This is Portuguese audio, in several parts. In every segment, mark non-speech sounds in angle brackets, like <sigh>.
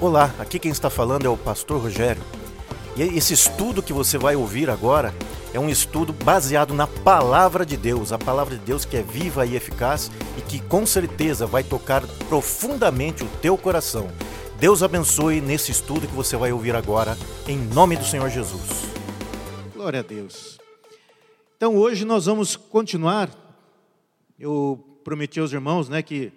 Olá, aqui quem está falando é o Pastor Rogério. E esse estudo que você vai ouvir agora é um estudo baseado na palavra de Deus, a palavra de Deus que é viva e eficaz e que com certeza vai tocar profundamente o teu coração. Deus abençoe nesse estudo que você vai ouvir agora, em nome do Senhor Jesus. Glória a Deus. Então hoje nós vamos continuar. Eu prometi aos irmãos, né, que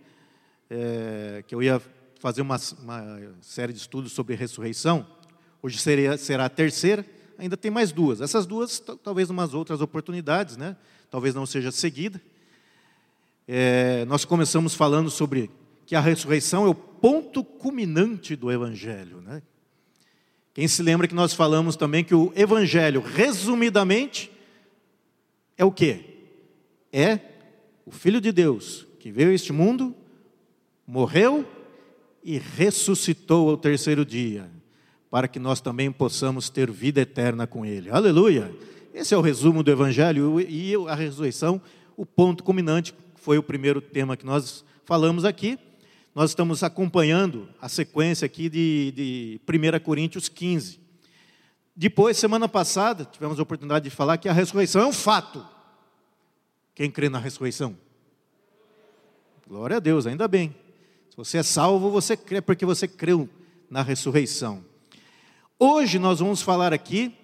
é, que eu ia fazer uma, uma série de estudos sobre ressurreição. Hoje seria, será a terceira, ainda tem mais duas. Essas duas, talvez umas outras oportunidades, né? talvez não seja seguida. É, nós começamos falando sobre que a ressurreição é o ponto culminante do Evangelho. Né? Quem se lembra que nós falamos também que o Evangelho, resumidamente, é o quê? É o Filho de Deus que veio a este mundo, morreu e ressuscitou ao terceiro dia, para que nós também possamos ter vida eterna com Ele. Aleluia! Esse é o resumo do Evangelho e a ressurreição, o ponto culminante, foi o primeiro tema que nós falamos aqui. Nós estamos acompanhando a sequência aqui de, de 1 Coríntios 15. Depois, semana passada, tivemos a oportunidade de falar que a ressurreição é um fato. Quem crê na ressurreição? Glória a Deus, ainda bem. Se você é salvo, você crê porque você creu na ressurreição. Hoje nós vamos falar aqui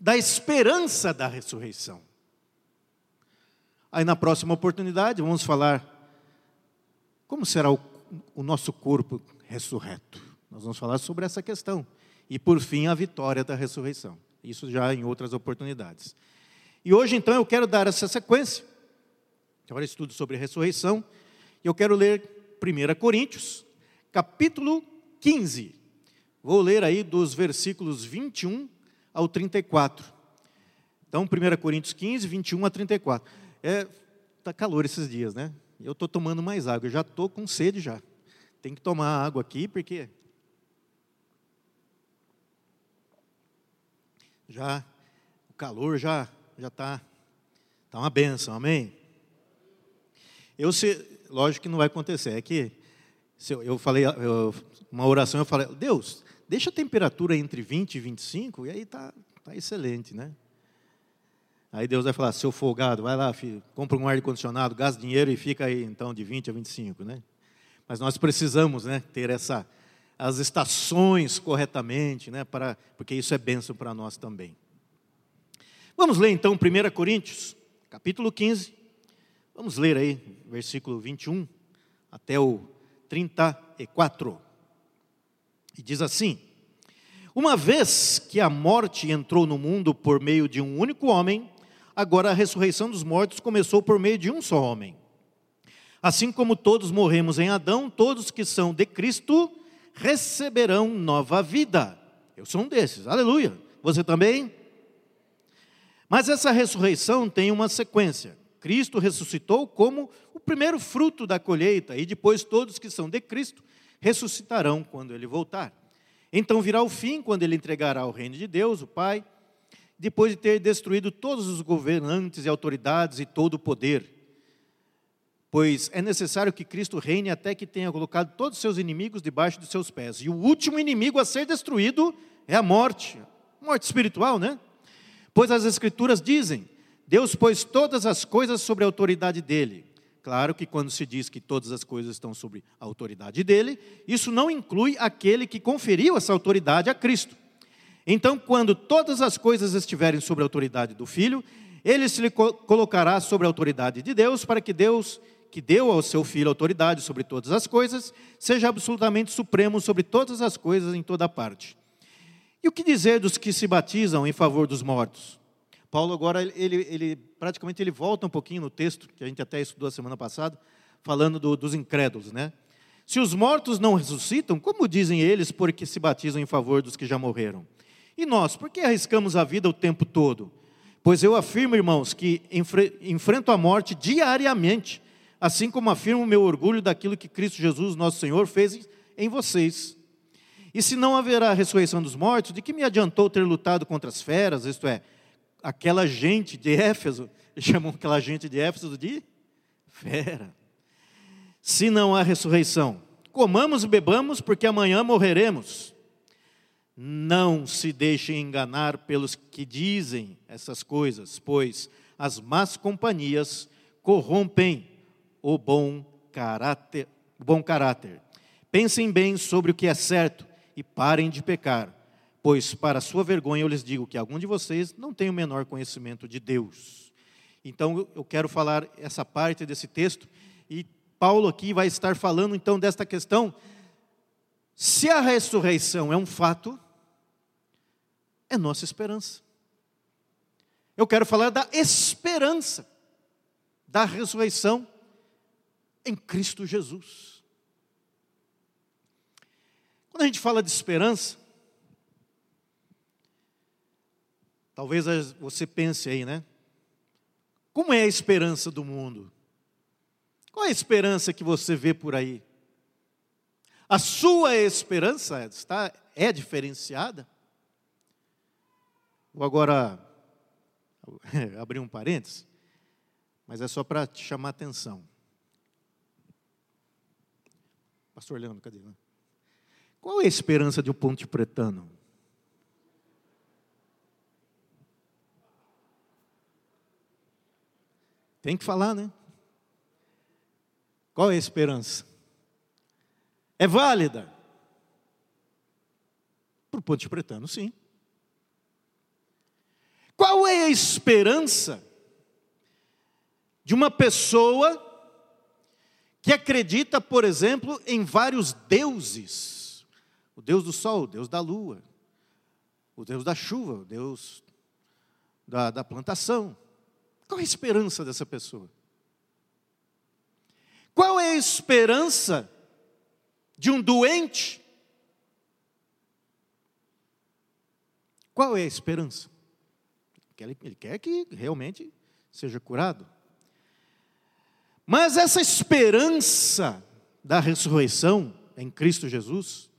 da esperança da ressurreição. Aí na próxima oportunidade vamos falar como será o, o nosso corpo ressurreto. Nós vamos falar sobre essa questão. E por fim a vitória da ressurreição. Isso já em outras oportunidades. E hoje então eu quero dar essa sequência. Agora estudo sobre ressurreição. E eu quero ler 1 Coríntios, capítulo 15. Vou ler aí dos versículos 21 ao 34. Então, 1 Coríntios 15, 21 a 34. É, tá calor esses dias, né? Eu estou tomando mais água, eu já estou com sede já. Tem que tomar água aqui, porque já o calor já já está tá uma benção, amém? Eu se, lógico que não vai acontecer. É que eu, falei, eu, uma oração, eu falei, Deus, deixa a temperatura entre 20 e 25, e aí tá, tá excelente, né? Aí Deus vai falar, seu folgado, vai lá, filho, compra um ar-condicionado, gasta dinheiro e fica aí, então, de 20 a 25, né? Mas nós precisamos, né, ter essa, as estações corretamente, né, para, porque isso é bênção para nós também. Vamos ler, então, 1 Coríntios, capítulo 15, Vamos ler aí, versículo 21 até o 34. E diz assim: Uma vez que a morte entrou no mundo por meio de um único homem, agora a ressurreição dos mortos começou por meio de um só homem. Assim como todos morremos em Adão, todos que são de Cristo receberão nova vida. Eu sou um desses, aleluia. Você também? Mas essa ressurreição tem uma sequência. Cristo ressuscitou como o primeiro fruto da colheita, e depois todos que são de Cristo ressuscitarão quando ele voltar. Então virá o fim, quando ele entregará o reino de Deus, o Pai, depois de ter destruído todos os governantes e autoridades e todo o poder. Pois é necessário que Cristo reine até que tenha colocado todos os seus inimigos debaixo de seus pés. E o último inimigo a ser destruído é a morte, morte espiritual, né? Pois as Escrituras dizem: Deus pôs todas as coisas sobre a autoridade dele. Claro que quando se diz que todas as coisas estão sobre a autoridade dele, isso não inclui aquele que conferiu essa autoridade a Cristo. Então, quando todas as coisas estiverem sobre a autoridade do Filho, ele se lhe colocará sobre a autoridade de Deus, para que Deus, que deu ao seu Filho autoridade sobre todas as coisas, seja absolutamente supremo sobre todas as coisas em toda parte. E o que dizer dos que se batizam em favor dos mortos? Paulo agora, ele, ele praticamente ele volta um pouquinho no texto, que a gente até estudou a semana passada, falando do, dos incrédulos, né? Se os mortos não ressuscitam, como dizem eles porque se batizam em favor dos que já morreram? E nós, por que arriscamos a vida o tempo todo? Pois eu afirmo, irmãos, que enfre enfrento a morte diariamente, assim como afirmo o meu orgulho daquilo que Cristo Jesus, nosso Senhor, fez em vocês. E se não haverá ressurreição dos mortos, de que me adiantou ter lutado contra as feras, isto é, aquela gente de Éfeso, <laughs> chamam aquela gente de Éfeso de fera. Se não há ressurreição, comamos e bebamos, porque amanhã morreremos. Não se deixem enganar pelos que dizem essas coisas, pois as más companhias corrompem o bom caráter. Bom caráter. Pensem bem sobre o que é certo e parem de pecar, pois para sua vergonha eu lhes digo que algum de vocês não tem o menor conhecimento de Deus. Então eu quero falar essa parte desse texto e Paulo aqui vai estar falando então desta questão. Se a ressurreição é um fato, é nossa esperança. Eu quero falar da esperança da ressurreição em Cristo Jesus. Quando a gente fala de esperança, talvez você pense aí, né? Como é a esperança do mundo? Qual é a esperança que você vê por aí? A sua esperança está é diferenciada? Vou agora <laughs> abrir um parênteses, mas é só para te chamar atenção. Pastor Leandro, cadê? Qual é a esperança de um ponte pretano? Tem que falar, né? Qual é a esperança? É válida? Para o Ponte Pretano, sim. Qual é a esperança de uma pessoa que acredita, por exemplo, em vários deuses? O Deus do sol, o Deus da lua, o Deus da chuva, o Deus da, da plantação. Qual é a esperança dessa pessoa? Qual é a esperança de um doente? Qual é a esperança? Ele quer que realmente seja curado. Mas essa esperança da ressurreição em Cristo Jesus,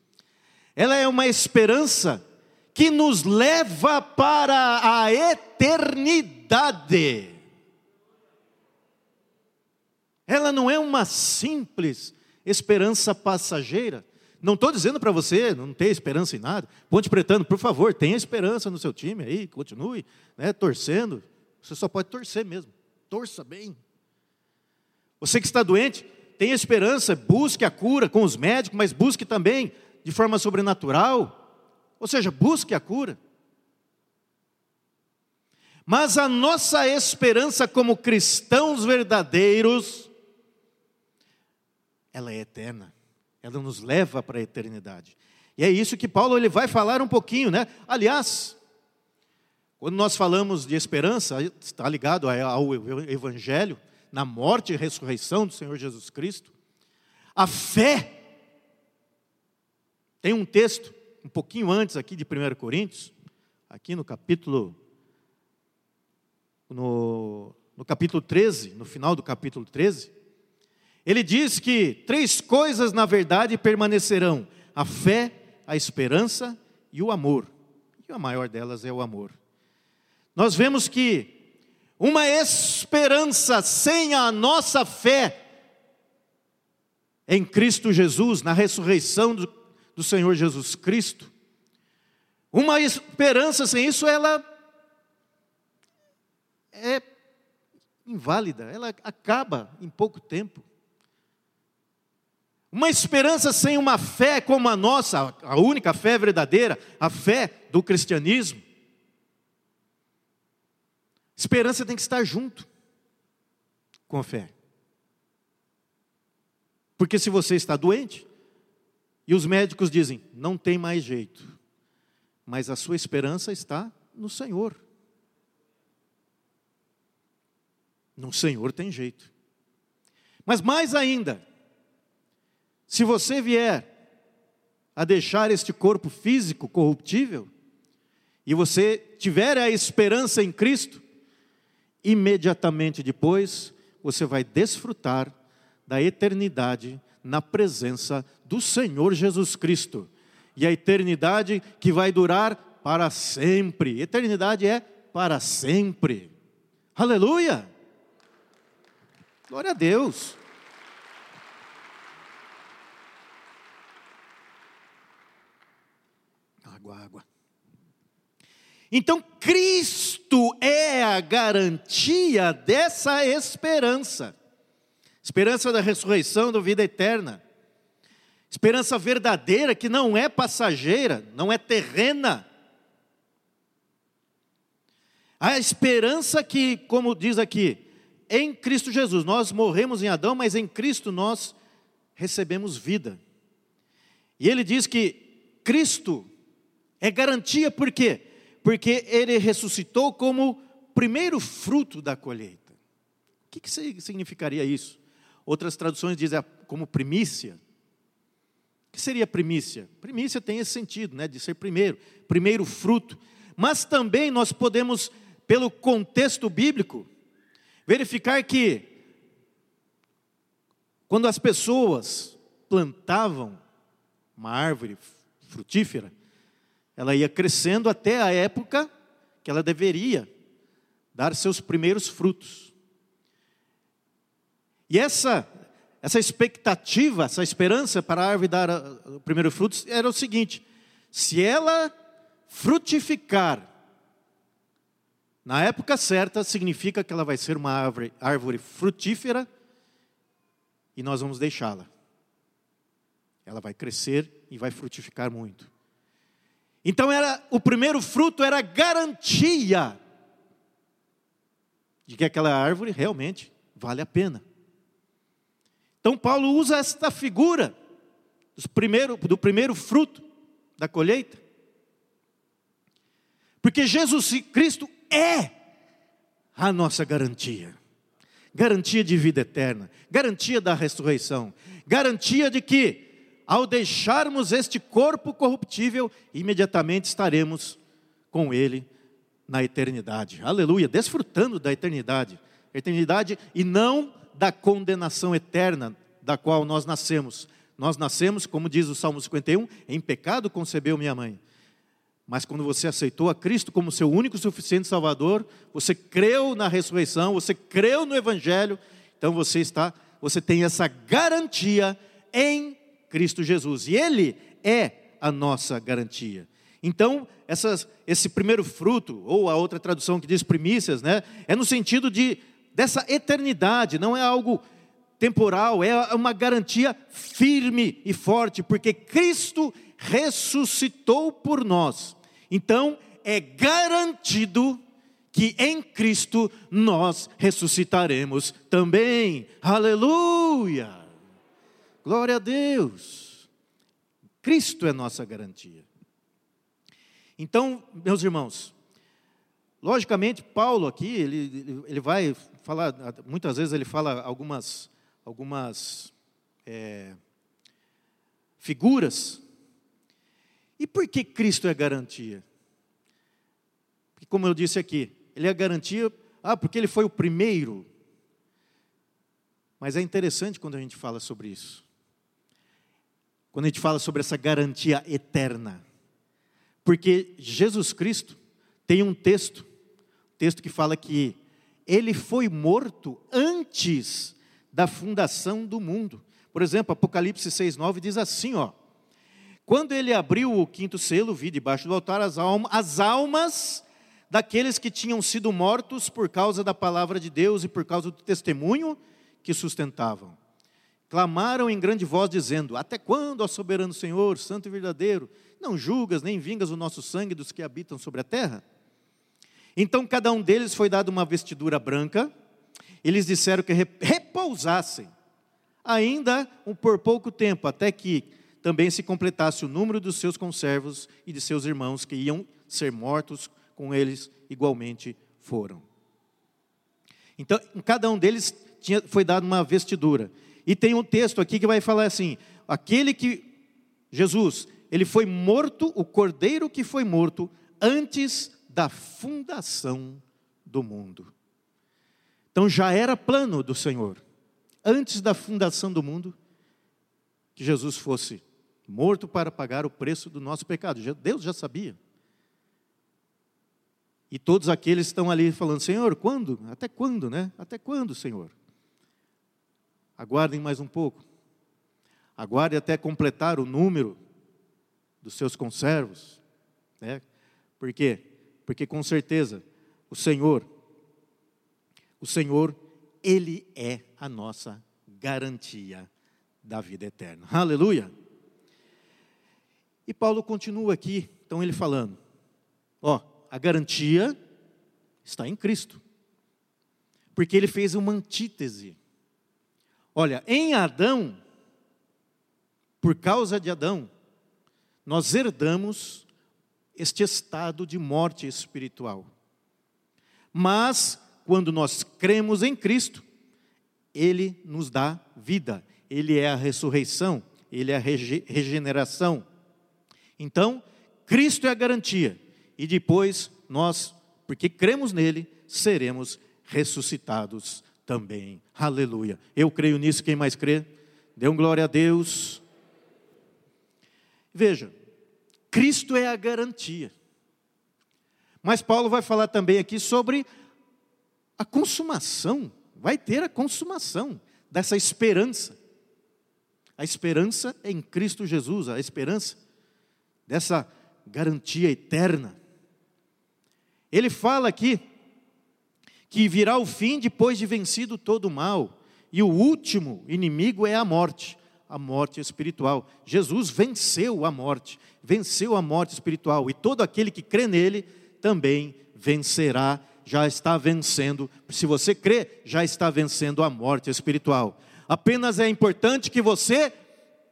ela é uma esperança que nos leva para a eternidade. Ela não é uma simples esperança passageira. Não estou dizendo para você não ter esperança em nada. Ponte Pretano, por favor, tenha esperança no seu time aí, continue né, torcendo. Você só pode torcer mesmo. Torça bem. Você que está doente, tenha esperança, busque a cura com os médicos, mas busque também de forma sobrenatural. Ou seja, busque a cura. Mas a nossa esperança como cristãos verdadeiros ela é eterna. Ela nos leva para a eternidade. E é isso que Paulo ele vai falar um pouquinho, né? Aliás, quando nós falamos de esperança, está ligado ao evangelho, na morte e ressurreição do Senhor Jesus Cristo. A fé tem um texto um pouquinho antes aqui de 1 Coríntios, aqui no capítulo no, no capítulo 13, no final do capítulo 13, ele diz que três coisas, na verdade, permanecerão: a fé, a esperança e o amor. E a maior delas é o amor. Nós vemos que uma esperança sem a nossa fé em Cristo Jesus, na ressurreição do, do Senhor Jesus Cristo, uma esperança sem isso, ela é inválida, ela acaba em pouco tempo. Uma esperança sem uma fé como a nossa, a única fé verdadeira, a fé do cristianismo. Esperança tem que estar junto com a fé. Porque se você está doente, e os médicos dizem, não tem mais jeito, mas a sua esperança está no Senhor. No Senhor tem jeito. Mas mais ainda, se você vier a deixar este corpo físico corruptível, e você tiver a esperança em Cristo, imediatamente depois você vai desfrutar da eternidade na presença do Senhor Jesus Cristo. E a eternidade que vai durar para sempre. Eternidade é para sempre. Aleluia! Glória a Deus. Água, água. Então, Cristo é a garantia dessa esperança esperança da ressurreição, da vida eterna, esperança verdadeira que não é passageira, não é terrena. A esperança que, como diz aqui, em Cristo Jesus, nós morremos em Adão, mas em Cristo nós recebemos vida. E ele diz que Cristo é garantia, por quê? Porque ele ressuscitou como primeiro fruto da colheita. O que, que significaria isso? Outras traduções dizem como primícia. O que seria primícia? Primícia tem esse sentido, né, de ser primeiro, primeiro fruto. Mas também nós podemos, pelo contexto bíblico, verificar que quando as pessoas plantavam uma árvore frutífera, ela ia crescendo até a época que ela deveria dar seus primeiros frutos. E essa, essa expectativa, essa esperança para a árvore dar o primeiro fruto era o seguinte: se ela frutificar na época certa, significa que ela vai ser uma árvore, árvore frutífera e nós vamos deixá-la. Ela vai crescer e vai frutificar muito. Então era o primeiro fruto era garantia de que aquela árvore realmente vale a pena. Então Paulo usa esta figura do primeiro, do primeiro fruto da colheita. Porque Jesus Cristo é a nossa garantia. Garantia de vida eterna, garantia da ressurreição, garantia de que, ao deixarmos este corpo corruptível, imediatamente estaremos com Ele na eternidade. Aleluia, desfrutando da eternidade. Eternidade e não da condenação eterna da qual nós nascemos. Nós nascemos, como diz o Salmo 51, em pecado concebeu minha mãe. Mas quando você aceitou a Cristo como seu único e suficiente Salvador, você creu na ressurreição, você creu no Evangelho, então você está, você tem essa garantia em Cristo Jesus. E Ele é a nossa garantia. Então, essas, esse primeiro fruto, ou a outra tradução que diz primícias, né, é no sentido de dessa eternidade, não é algo temporal, é uma garantia firme e forte, porque Cristo ressuscitou por nós. Então, é garantido que em Cristo nós ressuscitaremos também. Aleluia! Glória a Deus! Cristo é nossa garantia. Então, meus irmãos, logicamente, Paulo aqui, ele, ele vai falar, muitas vezes ele fala algumas, algumas é, figuras. E por que Cristo é garantia? Porque, como eu disse aqui, ele é garantia, ah, porque ele foi o primeiro. Mas é interessante quando a gente fala sobre isso. Quando a gente fala sobre essa garantia eterna. Porque Jesus Cristo tem um texto, texto que fala que ele foi morto antes da fundação do mundo. Por exemplo, Apocalipse 6,9 diz assim: ó, quando ele abriu o quinto selo, vi debaixo do altar as, alma, as almas daqueles que tinham sido mortos por causa da palavra de Deus e por causa do testemunho que sustentavam. Clamaram em grande voz, dizendo: Até quando, ó soberano Senhor, santo e verdadeiro, não julgas nem vingas o nosso sangue dos que habitam sobre a terra? Então cada um deles foi dado uma vestidura branca, eles disseram que repousassem, ainda por pouco tempo, até que também se completasse o número dos seus conservos e de seus irmãos que iam ser mortos com eles igualmente foram. Então, cada um deles tinha, foi dado uma vestidura. E tem um texto aqui que vai falar assim: aquele que, Jesus, ele foi morto, o cordeiro que foi morto antes da fundação do mundo. Então já era plano do Senhor, antes da fundação do mundo, que Jesus fosse morto para pagar o preço do nosso pecado. Deus já sabia. E todos aqueles estão ali falando: Senhor, quando? Até quando, né? Até quando, Senhor? Aguardem mais um pouco. Aguardem até completar o número dos seus conservos. Né? Por quê? Porque com certeza o Senhor, o Senhor, Ele é a nossa garantia da vida eterna. Aleluia! E Paulo continua aqui, então ele falando, ó, a garantia está em Cristo. Porque ele fez uma antítese. Olha, em Adão, por causa de Adão, nós herdamos este estado de morte espiritual. Mas, quando nós cremos em Cristo, Ele nos dá vida, Ele é a ressurreição, Ele é a regeneração. Então, Cristo é a garantia, e depois nós, porque cremos nele, seremos ressuscitados também. Aleluia. Eu creio nisso, quem mais crê? Dê um glória a Deus. Veja, Cristo é a garantia. Mas Paulo vai falar também aqui sobre a consumação, vai ter a consumação dessa esperança. A esperança em Cristo Jesus, a esperança dessa garantia eterna. Ele fala aqui que virá o fim depois de vencido todo o mal, e o último inimigo é a morte a morte espiritual. Jesus venceu a morte, venceu a morte espiritual, e todo aquele que crê nele também vencerá, já está vencendo. Se você crê, já está vencendo a morte espiritual. Apenas é importante que você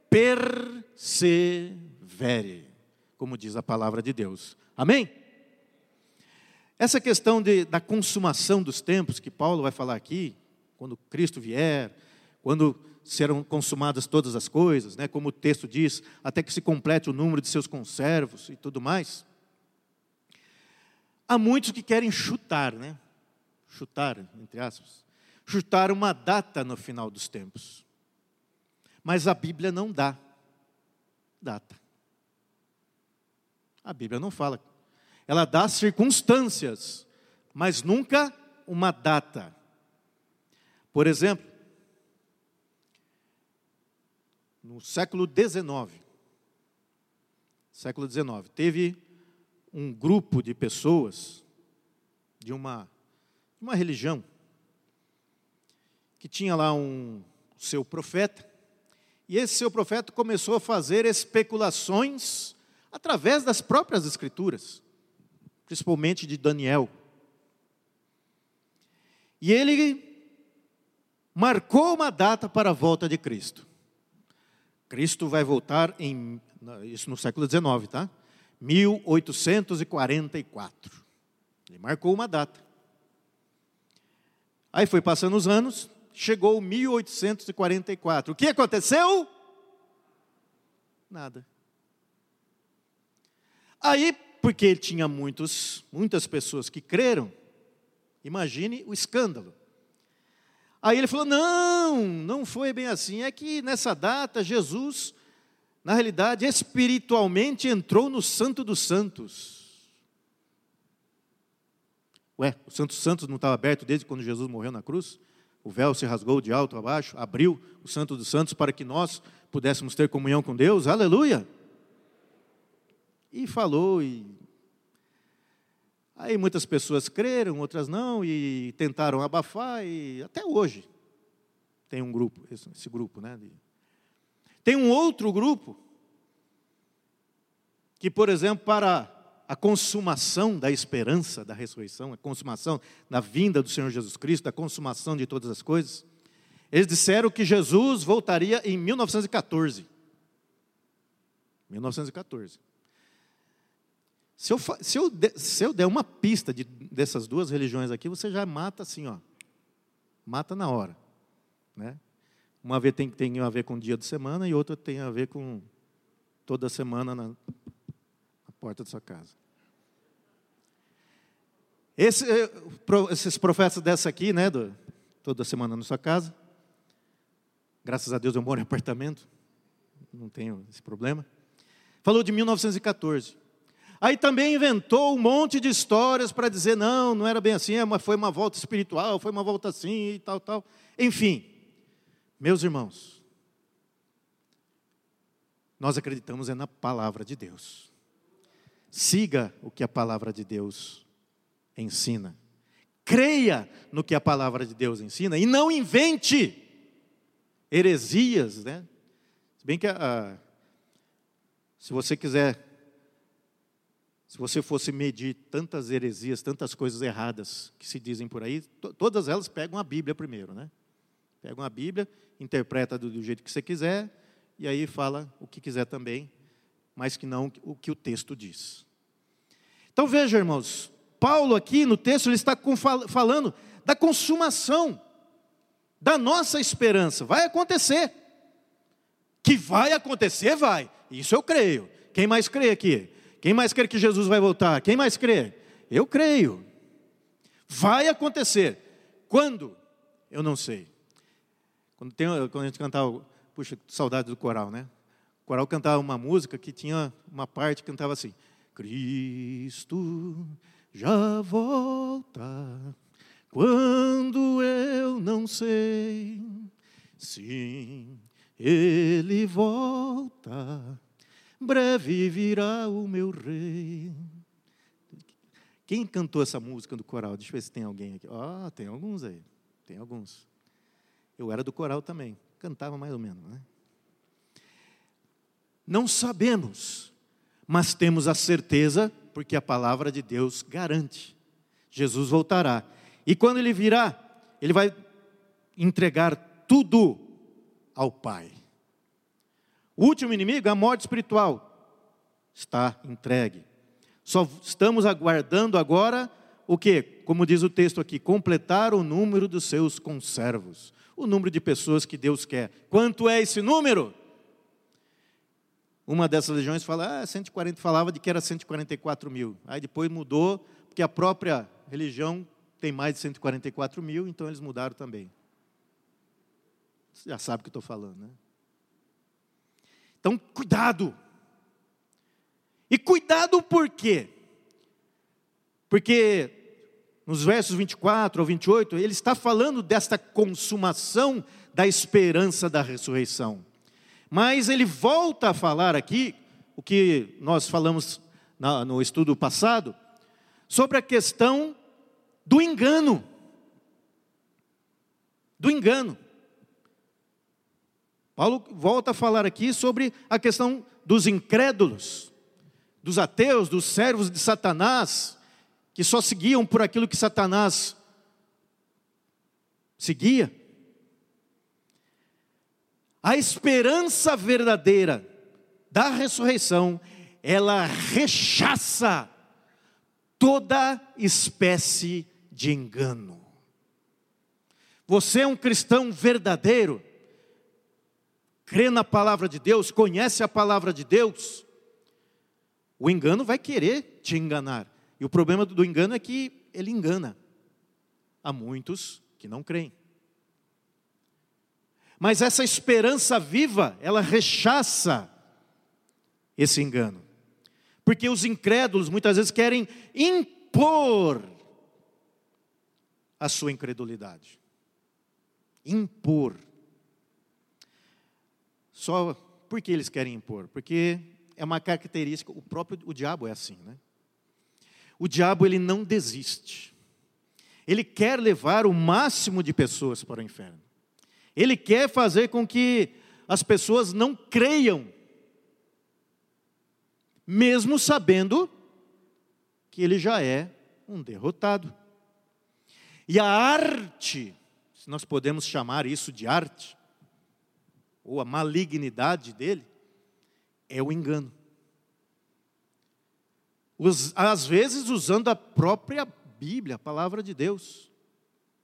persevere, como diz a palavra de Deus. Amém? Essa questão de, da consumação dos tempos, que Paulo vai falar aqui, quando Cristo vier, quando serão consumadas todas as coisas, né, como o texto diz, até que se complete o número de seus conservos e tudo mais. Há muitos que querem chutar, né? Chutar, entre aspas, chutar uma data no final dos tempos. Mas a Bíblia não dá data. A Bíblia não fala. Ela dá circunstâncias, mas nunca uma data. Por exemplo, no século XIX, século XIX, teve um grupo de pessoas de uma, uma religião que tinha lá um seu profeta, e esse seu profeta começou a fazer especulações através das próprias escrituras, principalmente de Daniel. E ele marcou uma data para a volta de Cristo. Cristo vai voltar em, isso no século XIX, tá? 1844. Ele marcou uma data. Aí foi passando os anos, chegou 1844. O que aconteceu? Nada. Aí, porque ele tinha muitos, muitas pessoas que creram, imagine o escândalo. Aí ele falou: não, não foi bem assim. É que nessa data Jesus, na realidade, espiritualmente entrou no Santo dos Santos. Ué, o Santo dos Santos não estava aberto desde quando Jesus morreu na cruz? O véu se rasgou de alto a baixo, abriu o Santo dos Santos para que nós pudéssemos ter comunhão com Deus. Aleluia! E falou e Aí muitas pessoas creram, outras não, e tentaram abafar, e até hoje tem um grupo, esse, esse grupo, né? Tem um outro grupo, que, por exemplo, para a consumação da esperança da ressurreição, a consumação da vinda do Senhor Jesus Cristo, a consumação de todas as coisas, eles disseram que Jesus voltaria em 1914. 1914. Se eu, se eu, se eu der uma pista de, dessas duas religiões aqui, você já mata assim, ó. Mata na hora. Né? Uma vez tem, tem a ver com dia de semana e outra tem a ver com toda semana na, na porta da sua casa. Esse, eh, esses profetas dessa aqui, né, do, toda semana na sua casa, graças a Deus eu moro em apartamento, não tenho esse problema. Falou de 1914. Aí também inventou um monte de histórias para dizer, não, não era bem assim, é foi uma volta espiritual, foi uma volta assim e tal, tal. Enfim, meus irmãos, nós acreditamos é na palavra de Deus. Siga o que a palavra de Deus ensina. Creia no que a palavra de Deus ensina e não invente heresias, né? Se bem que se você quiser, se você fosse medir tantas heresias, tantas coisas erradas que se dizem por aí, to, todas elas pegam a Bíblia primeiro, né? Pegam a Bíblia, interpreta do, do jeito que você quiser e aí fala o que quiser também, mas que não o que o texto diz. Então veja, irmãos, Paulo aqui no texto ele está falando da consumação da nossa esperança. Vai acontecer. Que vai acontecer, vai. Isso eu creio. Quem mais crê aqui? Quem mais crê que Jesus vai voltar? Quem mais crê? Eu creio. Vai acontecer. Quando? Eu não sei. Quando, tem, quando a gente cantava, puxa, saudade do coral, né? O coral cantava uma música que tinha uma parte que cantava assim: Cristo já volta quando eu não sei. Sim, ele volta, breve virá o meu rei. Quem cantou essa música do coral? Deixa eu ver se tem alguém aqui. Ah, oh, tem alguns aí. Tem alguns. Eu era do coral também. Cantava mais ou menos, né? Não sabemos, mas temos a certeza, porque a palavra de Deus garante. Jesus voltará. E quando ele virá, ele vai entregar tudo ao Pai. O último inimigo, a morte espiritual, está entregue. Só estamos aguardando agora o que? Como diz o texto aqui, completar o número dos seus conservos. O número de pessoas que Deus quer. Quanto é esse número? Uma dessas legiões fala, ah, 140, falava de que era 144 mil. Aí depois mudou, porque a própria religião tem mais de 144 mil, então eles mudaram também. Você já sabe o que estou falando, né? Então, cuidado. E cuidado por quê? Porque nos versos 24 ao 28, ele está falando desta consumação da esperança da ressurreição. Mas ele volta a falar aqui, o que nós falamos no estudo passado, sobre a questão do engano. Do engano. Paulo volta a falar aqui sobre a questão dos incrédulos, dos ateus, dos servos de Satanás, que só seguiam por aquilo que Satanás seguia. A esperança verdadeira da ressurreição, ela rechaça toda espécie de engano. Você é um cristão verdadeiro, crê na palavra de Deus, conhece a palavra de Deus, o engano vai querer te enganar. E o problema do engano é que ele engana a muitos que não creem. Mas essa esperança viva, ela rechaça esse engano. Porque os incrédulos muitas vezes querem impor a sua incredulidade. Impor. Só por que eles querem impor? Porque é uma característica, o próprio o diabo é assim, né? O diabo ele não desiste. Ele quer levar o máximo de pessoas para o inferno. Ele quer fazer com que as pessoas não creiam, mesmo sabendo que ele já é um derrotado. E a arte, se nós podemos chamar isso de arte, ou a malignidade dele, é o engano. às vezes usando a própria Bíblia, a palavra de Deus.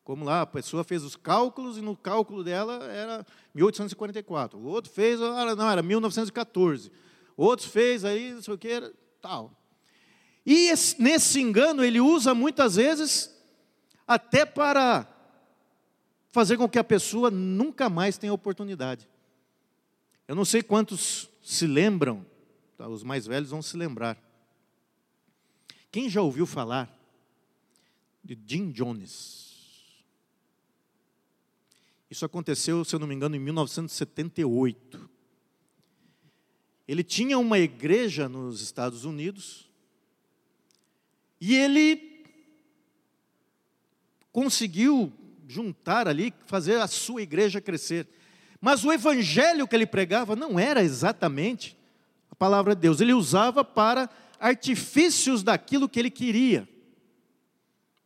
Como lá, a pessoa fez os cálculos e no cálculo dela era 1844. O outro fez, ah, não, era 1914. O outro fez aí, não sei o que, era tal. E esse, nesse engano ele usa muitas vezes até para fazer com que a pessoa nunca mais tenha oportunidade. Eu não sei quantos se lembram, tá, os mais velhos vão se lembrar. Quem já ouviu falar de Jim Jones? Isso aconteceu, se eu não me engano, em 1978. Ele tinha uma igreja nos Estados Unidos, E ele conseguiu juntar ali, fazer a sua igreja crescer. Mas o evangelho que ele pregava não era exatamente a palavra de Deus, ele usava para artifícios daquilo que ele queria,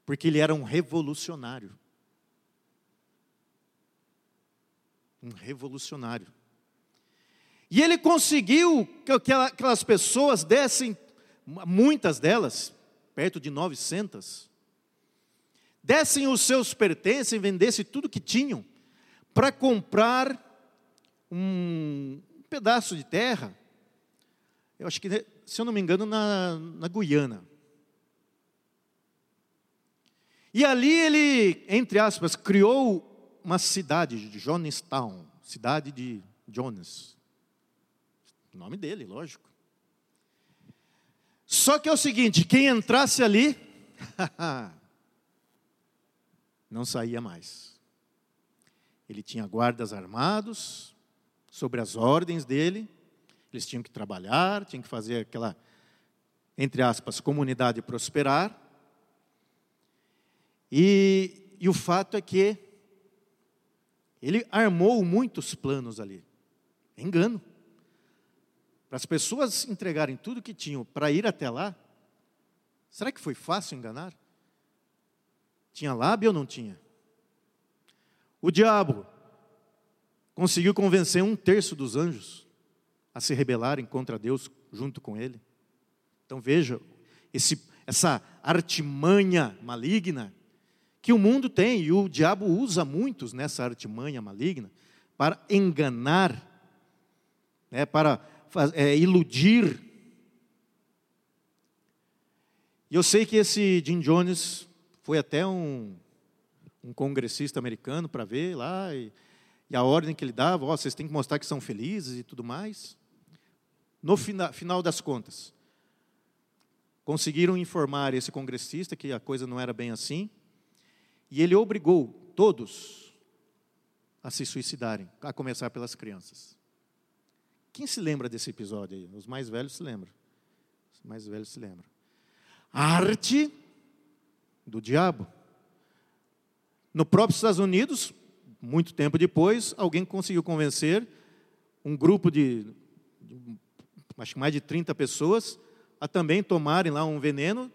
porque ele era um revolucionário. Um revolucionário. E ele conseguiu que aquelas pessoas dessem, muitas delas, perto de 900, dessem os seus pertences, vendessem tudo que tinham, para comprar um pedaço de terra, eu acho que, se eu não me engano, na, na Guiana. E ali ele, entre aspas, criou uma cidade de Jonestown, cidade de Jonas. O nome dele, lógico. Só que é o seguinte: quem entrasse ali, <laughs> não saía mais. Ele tinha guardas armados, sobre as ordens dele, eles tinham que trabalhar, tinham que fazer aquela, entre aspas, comunidade prosperar. E, e o fato é que ele armou muitos planos ali. Engano para as pessoas entregarem tudo que tinham para ir até lá, será que foi fácil enganar? Tinha lábio ou não tinha? O diabo conseguiu convencer um terço dos anjos a se rebelarem contra Deus junto com ele. Então veja, esse, essa artimanha maligna que o mundo tem, e o diabo usa muitos nessa artimanha maligna para enganar, né, para é, iludir. E eu sei que esse Jim Jones foi até um, um congressista americano para ver lá, e, e, a ordem que ele dava, ó, vocês têm que mostrar que são felizes e tudo mais. No fina, final das contas, conseguiram informar esse congressista que a coisa não era bem assim, e ele obrigou todos a se suicidarem, a começar pelas crianças. Quem se lembra desse episódio aí? Os mais velhos se lembram. Os mais velhos se lembram. A arte do diabo. No próprio Estados Unidos, muito tempo depois, alguém conseguiu convencer um grupo de, acho que mais de 30 pessoas a também tomarem lá um veneno,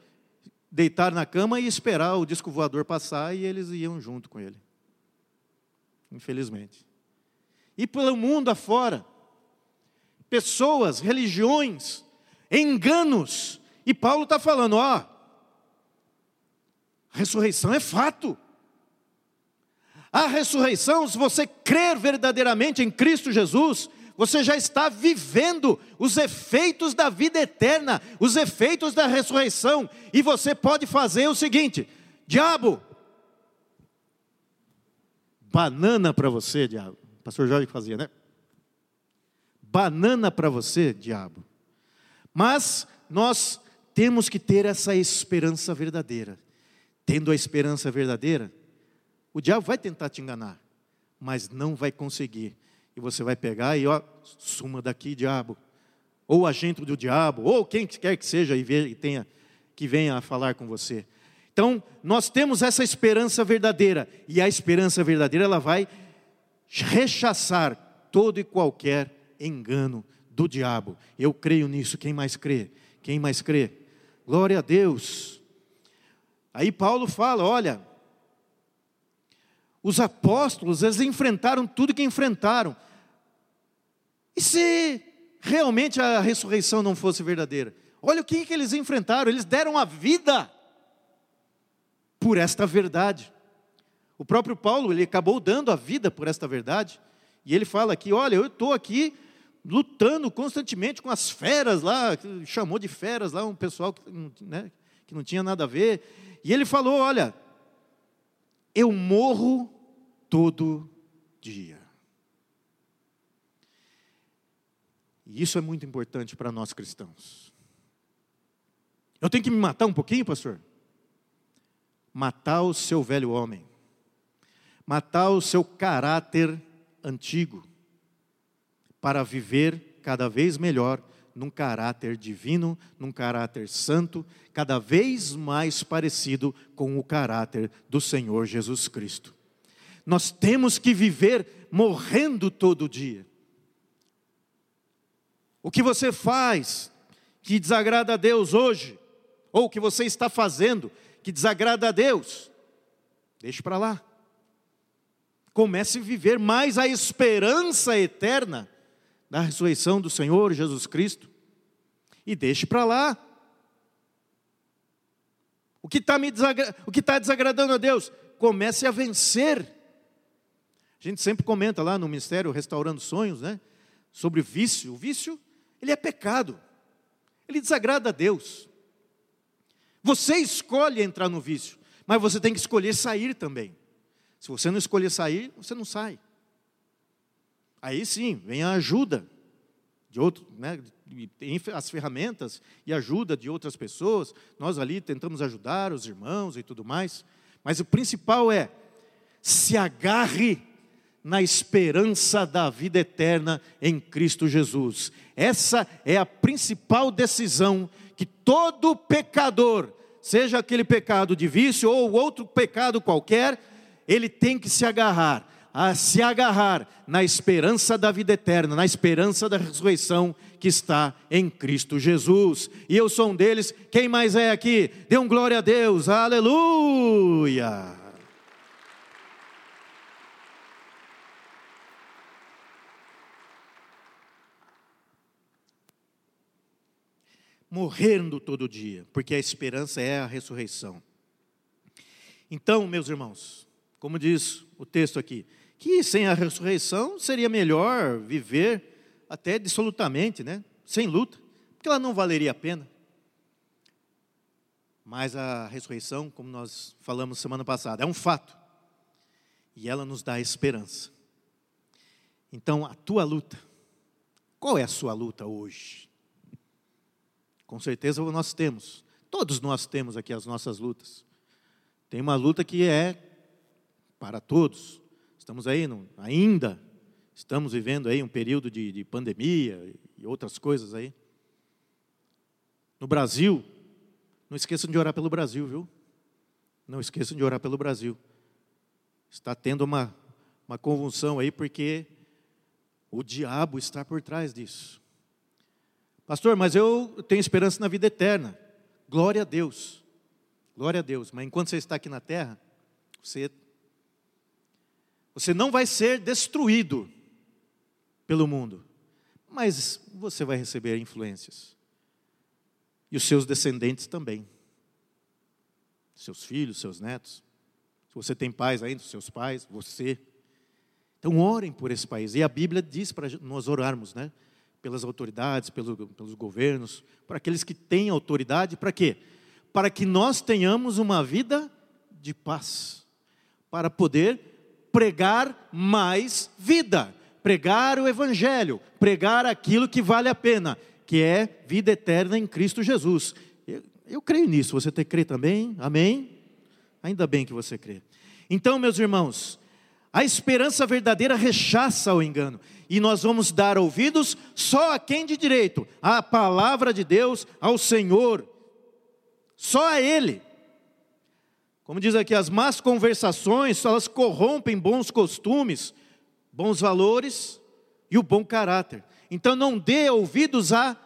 deitar na cama e esperar o disco voador passar e eles iam junto com ele. Infelizmente. E pelo mundo afora, pessoas, religiões, enganos. E Paulo está falando: ó, ressurreição é fato. A ressurreição, se você crer verdadeiramente em Cristo Jesus, você já está vivendo os efeitos da vida eterna, os efeitos da ressurreição, e você pode fazer o seguinte: diabo, banana para você, diabo. O pastor Jorge fazia, né? banana para você, diabo. Mas nós temos que ter essa esperança verdadeira. Tendo a esperança verdadeira, o diabo vai tentar te enganar, mas não vai conseguir. E você vai pegar e, ó, suma daqui, diabo. Ou agente do diabo, ou quem quer que seja e tenha, que venha a falar com você. Então, nós temos essa esperança verdadeira, e a esperança verdadeira, ela vai rechaçar todo e qualquer engano do diabo. Eu creio nisso. Quem mais crê? Quem mais crê? Glória a Deus. Aí Paulo fala: olha, os apóstolos, eles enfrentaram tudo que enfrentaram. E se realmente a ressurreição não fosse verdadeira? Olha o que, que eles enfrentaram, eles deram a vida por esta verdade. O próprio Paulo, ele acabou dando a vida por esta verdade. E ele fala aqui: olha, eu estou aqui lutando constantemente com as feras lá, chamou de feras lá um pessoal que, né, que não tinha nada a ver. E ele falou: Olha, eu morro todo dia. E isso é muito importante para nós cristãos. Eu tenho que me matar um pouquinho, pastor? Matar o seu velho homem, matar o seu caráter antigo para viver cada vez melhor num caráter divino, num caráter santo, cada vez mais parecido com o caráter do Senhor Jesus Cristo. Nós temos que viver morrendo todo dia. O que você faz que desagrada a Deus hoje, ou o que você está fazendo que desagrada a Deus, deixe para lá. Comece a viver mais a esperança eterna da ressurreição do Senhor Jesus Cristo e deixe para lá. O que está desagra... tá desagradando a Deus, comece a vencer. Gente sempre comenta lá no Ministério Restaurando Sonhos, né? Sobre vício. O vício, ele é pecado. Ele desagrada a Deus. Você escolhe entrar no vício, mas você tem que escolher sair também. Se você não escolher sair, você não sai. Aí sim, vem a ajuda de outro, né, as ferramentas e ajuda de outras pessoas. Nós ali tentamos ajudar os irmãos e tudo mais. Mas o principal é se agarre na esperança da vida eterna em Cristo Jesus. Essa é a principal decisão que todo pecador, seja aquele pecado de vício ou outro pecado qualquer, ele tem que se agarrar, a se agarrar na esperança da vida eterna, na esperança da ressurreição que está em Cristo Jesus. E eu sou um deles. Quem mais é aqui? Dê um glória a Deus. Aleluia. Morrendo todo dia, porque a esperança é a ressurreição. Então, meus irmãos, como diz o texto aqui, que sem a ressurreição seria melhor viver até dissolutamente, né? sem luta, porque ela não valeria a pena. Mas a ressurreição, como nós falamos semana passada, é um fato. E ela nos dá esperança. Então, a tua luta, qual é a sua luta hoje? Com certeza nós temos. Todos nós temos aqui as nossas lutas. Tem uma luta que é para todos. Estamos aí, no, ainda estamos vivendo aí um período de, de pandemia e outras coisas aí. No Brasil, não esqueçam de orar pelo Brasil, viu? Não esqueçam de orar pelo Brasil. Está tendo uma, uma convulsão aí porque o diabo está por trás disso. Pastor, mas eu tenho esperança na vida eterna. Glória a Deus. Glória a Deus. Mas enquanto você está aqui na terra, você, você não vai ser destruído pelo mundo, mas você vai receber influências. E os seus descendentes também. Seus filhos, seus netos. Se você tem pais ainda, seus pais, você. Então orem por esse país. E a Bíblia diz para nós orarmos, né? Pelas autoridades, pelo, pelos governos, para aqueles que têm autoridade, para quê? Para que nós tenhamos uma vida de paz, para poder pregar mais vida, pregar o Evangelho, pregar aquilo que vale a pena, que é vida eterna em Cristo Jesus. Eu, eu creio nisso, você que crer também? Amém? Ainda bem que você crê. Então, meus irmãos, a esperança verdadeira rechaça o engano e nós vamos dar ouvidos só a quem de direito, à palavra de Deus, ao Senhor, só a Ele. Como diz aqui, as más conversações, elas corrompem bons costumes, bons valores e o bom caráter. Então não dê ouvidos a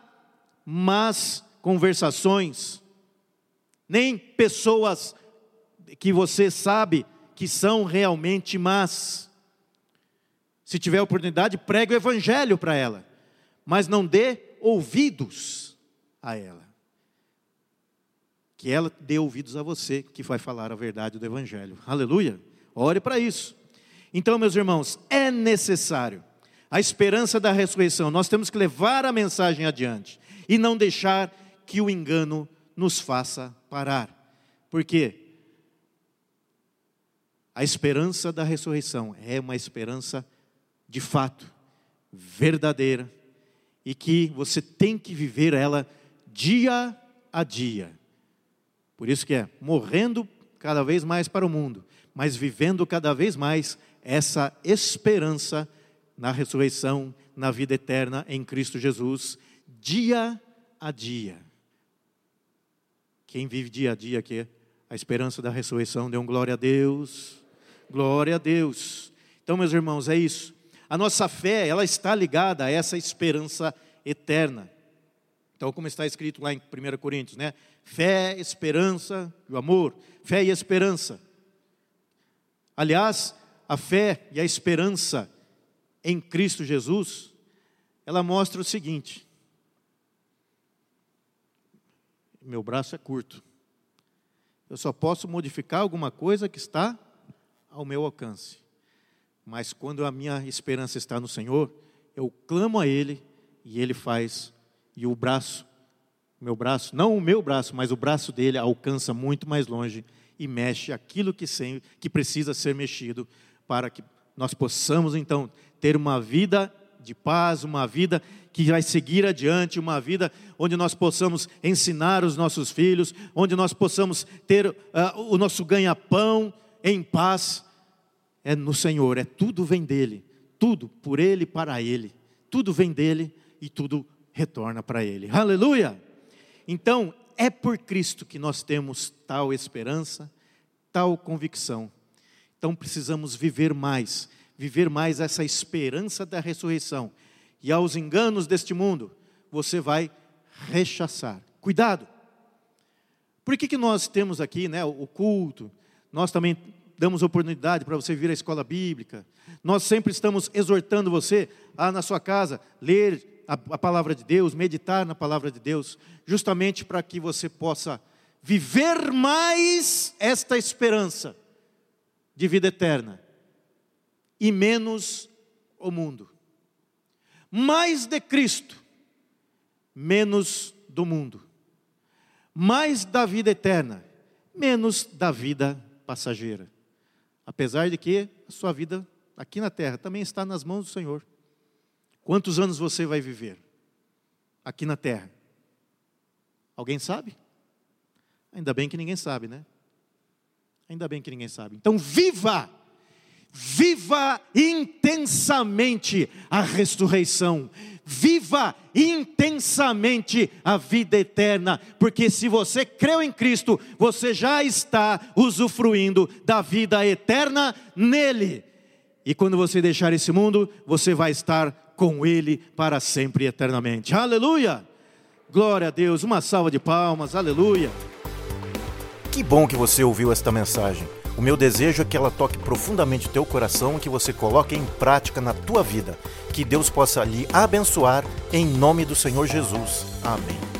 más conversações, nem pessoas que você sabe que são realmente más. Se tiver oportunidade, pregue o evangelho para ela, mas não dê ouvidos a ela. Que ela dê ouvidos a você, que vai falar a verdade do evangelho. Aleluia. Ore para isso. Então, meus irmãos, é necessário a esperança da ressurreição. Nós temos que levar a mensagem adiante e não deixar que o engano nos faça parar. Porque a esperança da ressurreição é uma esperança de fato, verdadeira, e que você tem que viver ela dia a dia. Por isso que é morrendo cada vez mais para o mundo, mas vivendo cada vez mais essa esperança na ressurreição, na vida eterna em Cristo Jesus, dia a dia. Quem vive dia a dia aqui, a esperança da ressurreição, dê um glória a Deus. Glória a Deus. Então, meus irmãos, é isso. A nossa fé, ela está ligada a essa esperança eterna. Então, como está escrito lá em 1 Coríntios, né? Fé, esperança e o amor. Fé e esperança. Aliás, a fé e a esperança em Cristo Jesus, ela mostra o seguinte: meu braço é curto. Eu só posso modificar alguma coisa que está ao meu alcance. Mas quando a minha esperança está no Senhor, eu clamo a Ele e Ele faz e o braço, meu braço, não o meu braço, mas o braço dele alcança muito mais longe e mexe aquilo que, sem, que precisa ser mexido para que nós possamos então ter uma vida de paz, uma vida que vai seguir adiante, uma vida onde nós possamos ensinar os nossos filhos, onde nós possamos ter uh, o nosso ganha-pão em paz. É no Senhor, é tudo vem dele, tudo por ele para ele, tudo vem dele e tudo retorna para Ele. Aleluia! Então, é por Cristo que nós temos tal esperança, tal convicção. Então, precisamos viver mais, viver mais essa esperança da ressurreição. E aos enganos deste mundo, você vai rechaçar. Cuidado! Por que, que nós temos aqui né, o culto? Nós também damos oportunidade para você vir à escola bíblica. Nós sempre estamos exortando você a, na sua casa, ler a, a palavra de Deus, meditar na palavra de Deus, justamente para que você possa viver mais esta esperança de vida eterna e menos o mundo. Mais de Cristo, menos do mundo. Mais da vida eterna, menos da vida passageira. Apesar de que a sua vida aqui na terra também está nas mãos do Senhor. Quantos anos você vai viver aqui na terra? Alguém sabe? Ainda bem que ninguém sabe, né? Ainda bem que ninguém sabe. Então, viva! Viva intensamente a ressurreição. Viva intensamente a vida eterna, porque se você creu em Cristo, você já está usufruindo da vida eterna nele. E quando você deixar esse mundo, você vai estar com Ele para sempre e eternamente. Aleluia! Glória a Deus, uma salva de palmas, aleluia. Que bom que você ouviu esta mensagem. O meu desejo é que ela toque profundamente o teu coração e que você coloque em prática na tua vida. Que Deus possa lhe abençoar em nome do Senhor Jesus. Amém.